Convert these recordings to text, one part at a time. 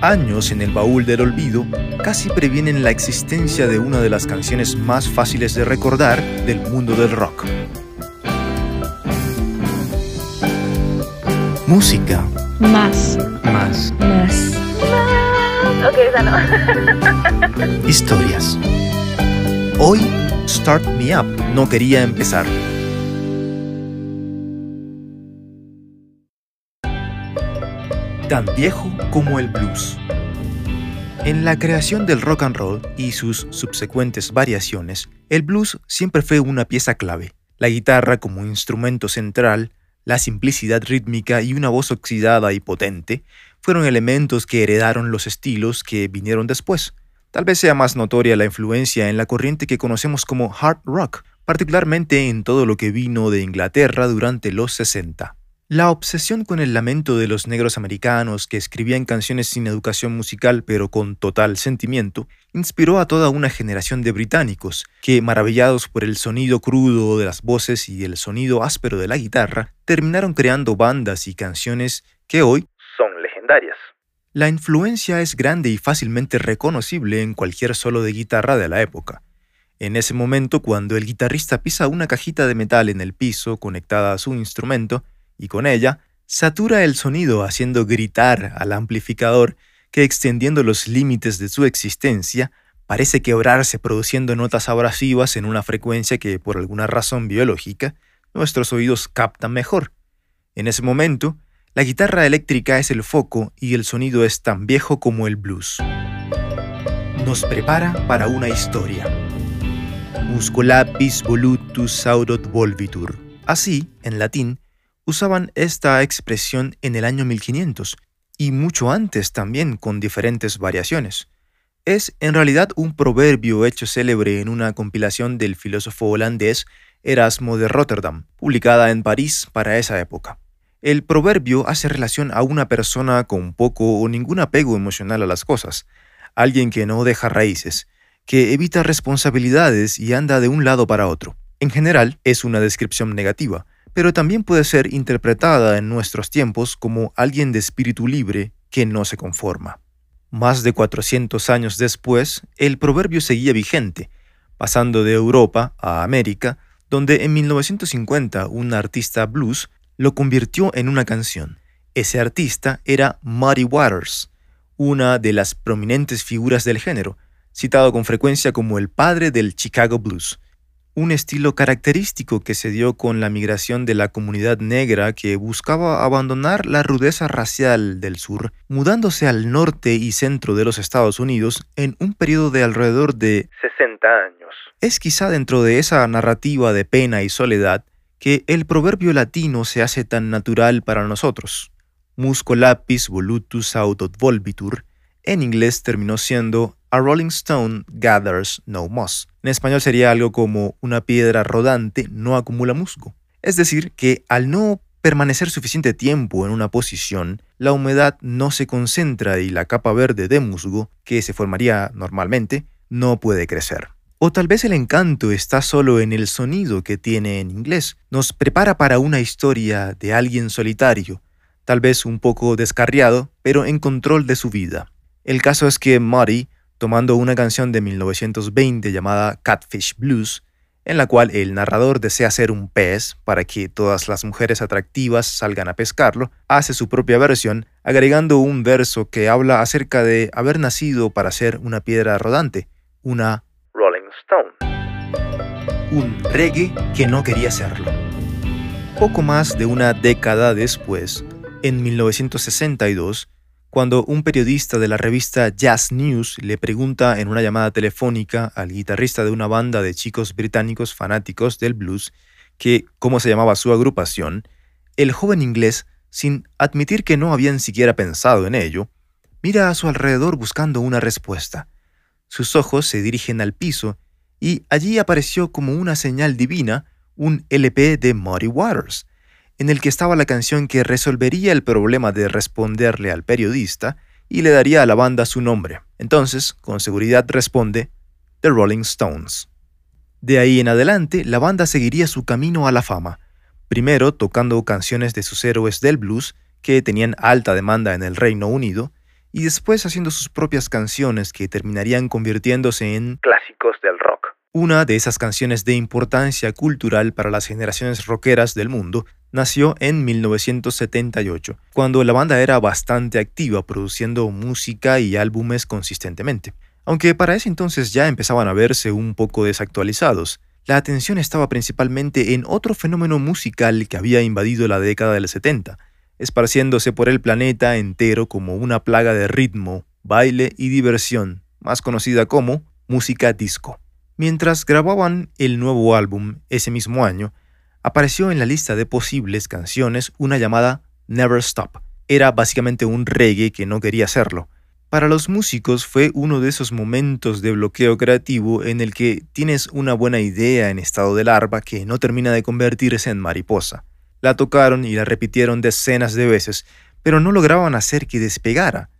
años en el baúl del olvido casi previenen la existencia de una de las canciones más fáciles de recordar del mundo del rock. Música. Más. Más. Más. Ok, esa no. Historias. Hoy, Start Me Up no quería empezar. Tan viejo como el blues. En la creación del rock and roll y sus subsecuentes variaciones, el blues siempre fue una pieza clave. La guitarra como instrumento central, la simplicidad rítmica y una voz oxidada y potente fueron elementos que heredaron los estilos que vinieron después. Tal vez sea más notoria la influencia en la corriente que conocemos como hard rock, particularmente en todo lo que vino de Inglaterra durante los 60. La obsesión con el lamento de los negros americanos que escribían canciones sin educación musical pero con total sentimiento, inspiró a toda una generación de británicos que, maravillados por el sonido crudo de las voces y el sonido áspero de la guitarra, terminaron creando bandas y canciones que hoy son legendarias. La influencia es grande y fácilmente reconocible en cualquier solo de guitarra de la época. En ese momento, cuando el guitarrista pisa una cajita de metal en el piso conectada a su instrumento, y con ella satura el sonido haciendo gritar al amplificador que extendiendo los límites de su existencia parece quebrarse produciendo notas abrasivas en una frecuencia que por alguna razón biológica nuestros oídos captan mejor. En ese momento, la guitarra eléctrica es el foco y el sonido es tan viejo como el blues. Nos prepara para una historia. Musculapis volutus saurot volvitur. Así, en latín, usaban esta expresión en el año 1500 y mucho antes también con diferentes variaciones. Es en realidad un proverbio hecho célebre en una compilación del filósofo holandés Erasmo de Rotterdam, publicada en París para esa época. El proverbio hace relación a una persona con poco o ningún apego emocional a las cosas, alguien que no deja raíces, que evita responsabilidades y anda de un lado para otro. En general, es una descripción negativa, pero también puede ser interpretada en nuestros tiempos como alguien de espíritu libre que no se conforma. Más de 400 años después, el proverbio seguía vigente, pasando de Europa a América, donde en 1950 un artista blues lo convirtió en una canción. Ese artista era Muddy Waters, una de las prominentes figuras del género, citado con frecuencia como el padre del Chicago Blues un estilo característico que se dio con la migración de la comunidad negra que buscaba abandonar la rudeza racial del sur, mudándose al norte y centro de los Estados Unidos en un periodo de alrededor de 60 años. Es quizá dentro de esa narrativa de pena y soledad que el proverbio latino se hace tan natural para nosotros. Musco lapis volutus autot volvitur, en inglés terminó siendo A Rolling Stone Gathers No Moss. En español sería algo como una piedra rodante no acumula musgo. Es decir, que al no permanecer suficiente tiempo en una posición, la humedad no se concentra y la capa verde de musgo, que se formaría normalmente, no puede crecer. O tal vez el encanto está solo en el sonido que tiene en inglés. Nos prepara para una historia de alguien solitario, tal vez un poco descarriado, pero en control de su vida. El caso es que Muddy tomando una canción de 1920 llamada Catfish Blues, en la cual el narrador desea ser un pez para que todas las mujeres atractivas salgan a pescarlo, hace su propia versión, agregando un verso que habla acerca de haber nacido para ser una piedra rodante, una Rolling Stone. Un reggae que no quería serlo. Poco más de una década después, en 1962, cuando un periodista de la revista Jazz News le pregunta en una llamada telefónica al guitarrista de una banda de chicos británicos fanáticos del blues que cómo se llamaba su agrupación, el joven inglés, sin admitir que no habían siquiera pensado en ello, mira a su alrededor buscando una respuesta. Sus ojos se dirigen al piso y allí apareció como una señal divina un LP de Muddy Waters, en el que estaba la canción que resolvería el problema de responderle al periodista y le daría a la banda su nombre. Entonces, con seguridad responde The Rolling Stones. De ahí en adelante, la banda seguiría su camino a la fama, primero tocando canciones de sus héroes del blues, que tenían alta demanda en el Reino Unido, y después haciendo sus propias canciones que terminarían convirtiéndose en clásicos del rock. Una de esas canciones de importancia cultural para las generaciones rockeras del mundo nació en 1978, cuando la banda era bastante activa produciendo música y álbumes consistentemente. Aunque para ese entonces ya empezaban a verse un poco desactualizados, la atención estaba principalmente en otro fenómeno musical que había invadido la década del 70, esparciéndose por el planeta entero como una plaga de ritmo, baile y diversión, más conocida como música disco. Mientras grababan el nuevo álbum ese mismo año, apareció en la lista de posibles canciones una llamada Never Stop. Era básicamente un reggae que no quería hacerlo. Para los músicos fue uno de esos momentos de bloqueo creativo en el que tienes una buena idea en estado de larva que no termina de convertirse en mariposa. La tocaron y la repitieron decenas de veces, pero no lograban hacer que despegara.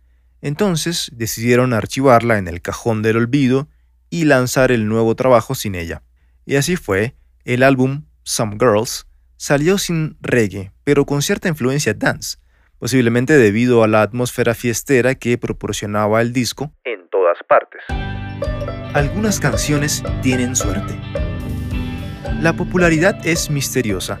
Entonces decidieron archivarla en el cajón del olvido y lanzar el nuevo trabajo sin ella. Y así fue, el álbum Some Girls salió sin reggae, pero con cierta influencia dance, posiblemente debido a la atmósfera fiestera que proporcionaba el disco en todas partes. Algunas canciones tienen suerte. La popularidad es misteriosa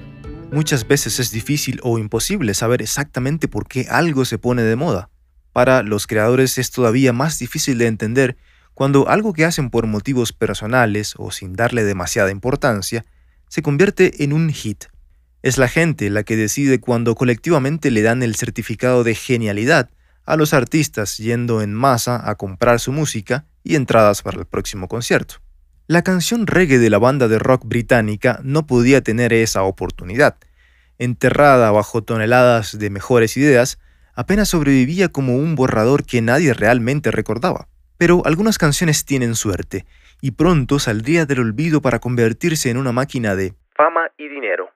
Muchas veces es difícil o imposible saber exactamente por qué algo se pone de moda. Para los creadores es todavía más difícil de entender cuando algo que hacen por motivos personales o sin darle demasiada importancia se convierte en un hit. Es la gente la que decide cuando colectivamente le dan el certificado de genialidad a los artistas yendo en masa a comprar su música y entradas para el próximo concierto. La canción reggae de la banda de rock británica no podía tener esa oportunidad. Enterrada bajo toneladas de mejores ideas, apenas sobrevivía como un borrador que nadie realmente recordaba. Pero algunas canciones tienen suerte, y pronto saldría del olvido para convertirse en una máquina de fama y dinero.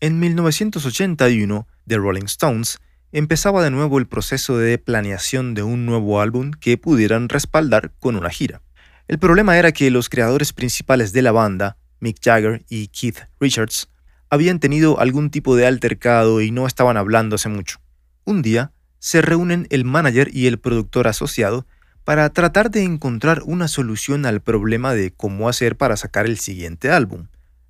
En 1981, The Rolling Stones empezaba de nuevo el proceso de planeación de un nuevo álbum que pudieran respaldar con una gira. El problema era que los creadores principales de la banda, Mick Jagger y Keith Richards, habían tenido algún tipo de altercado y no estaban hablándose mucho. Un día, se reúnen el manager y el productor asociado para tratar de encontrar una solución al problema de cómo hacer para sacar el siguiente álbum.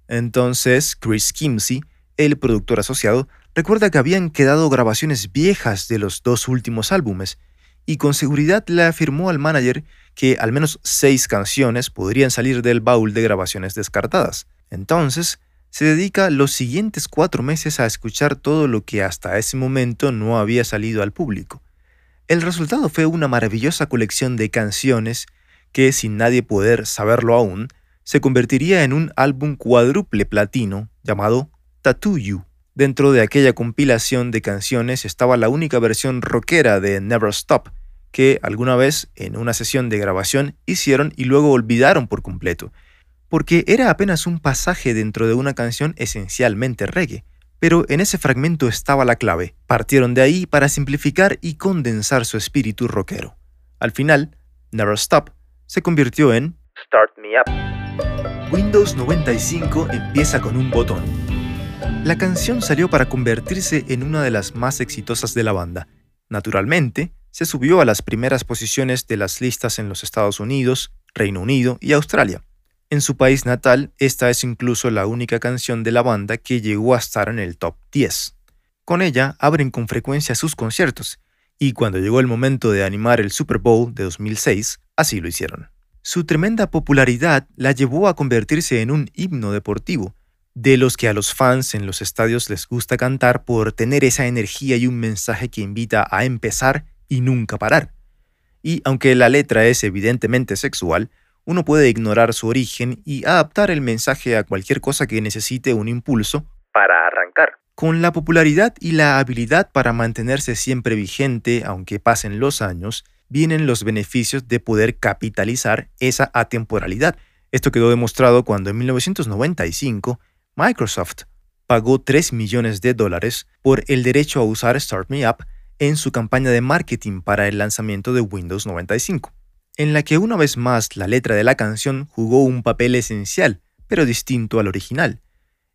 Entonces, Chris Kimsey, el productor asociado, recuerda que habían quedado grabaciones viejas de los dos últimos álbumes, y con seguridad le afirmó al manager que al menos seis canciones podrían salir del baúl de grabaciones descartadas. Entonces, se dedica los siguientes cuatro meses a escuchar todo lo que hasta ese momento no había salido al público. El resultado fue una maravillosa colección de canciones que, sin nadie poder saberlo aún, se convertiría en un álbum cuádruple platino llamado Tattoo You. Dentro de aquella compilación de canciones estaba la única versión rockera de Never Stop, que alguna vez en una sesión de grabación hicieron y luego olvidaron por completo, porque era apenas un pasaje dentro de una canción esencialmente reggae. Pero en ese fragmento estaba la clave. Partieron de ahí para simplificar y condensar su espíritu rockero. Al final, Never Stop se convirtió en Start Me Up. Windows 95 empieza con un botón. La canción salió para convertirse en una de las más exitosas de la banda. Naturalmente, se subió a las primeras posiciones de las listas en los Estados Unidos, Reino Unido y Australia. En su país natal, esta es incluso la única canción de la banda que llegó a estar en el top 10. Con ella abren con frecuencia sus conciertos, y cuando llegó el momento de animar el Super Bowl de 2006, así lo hicieron. Su tremenda popularidad la llevó a convertirse en un himno deportivo, de los que a los fans en los estadios les gusta cantar por tener esa energía y un mensaje que invita a empezar y nunca parar. Y aunque la letra es evidentemente sexual, uno puede ignorar su origen y adaptar el mensaje a cualquier cosa que necesite un impulso para arrancar. Con la popularidad y la habilidad para mantenerse siempre vigente aunque pasen los años, vienen los beneficios de poder capitalizar esa atemporalidad. Esto quedó demostrado cuando en 1995 Microsoft pagó 3 millones de dólares por el derecho a usar Start Me Up en su campaña de marketing para el lanzamiento de Windows 95, en la que una vez más la letra de la canción jugó un papel esencial, pero distinto al original.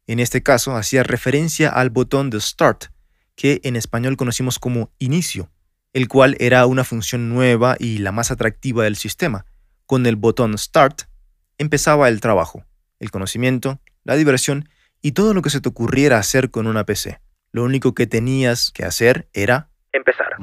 En este caso hacía referencia al botón de Start, que en español conocimos como inicio. el cual era una función nueva y la más atractiva del sistema. Con el botón Start empezaba el trabajo, el conocimiento, la diversión y todo lo que se te ocurriera hacer con una PC. Lo único que tenías que hacer era empezar.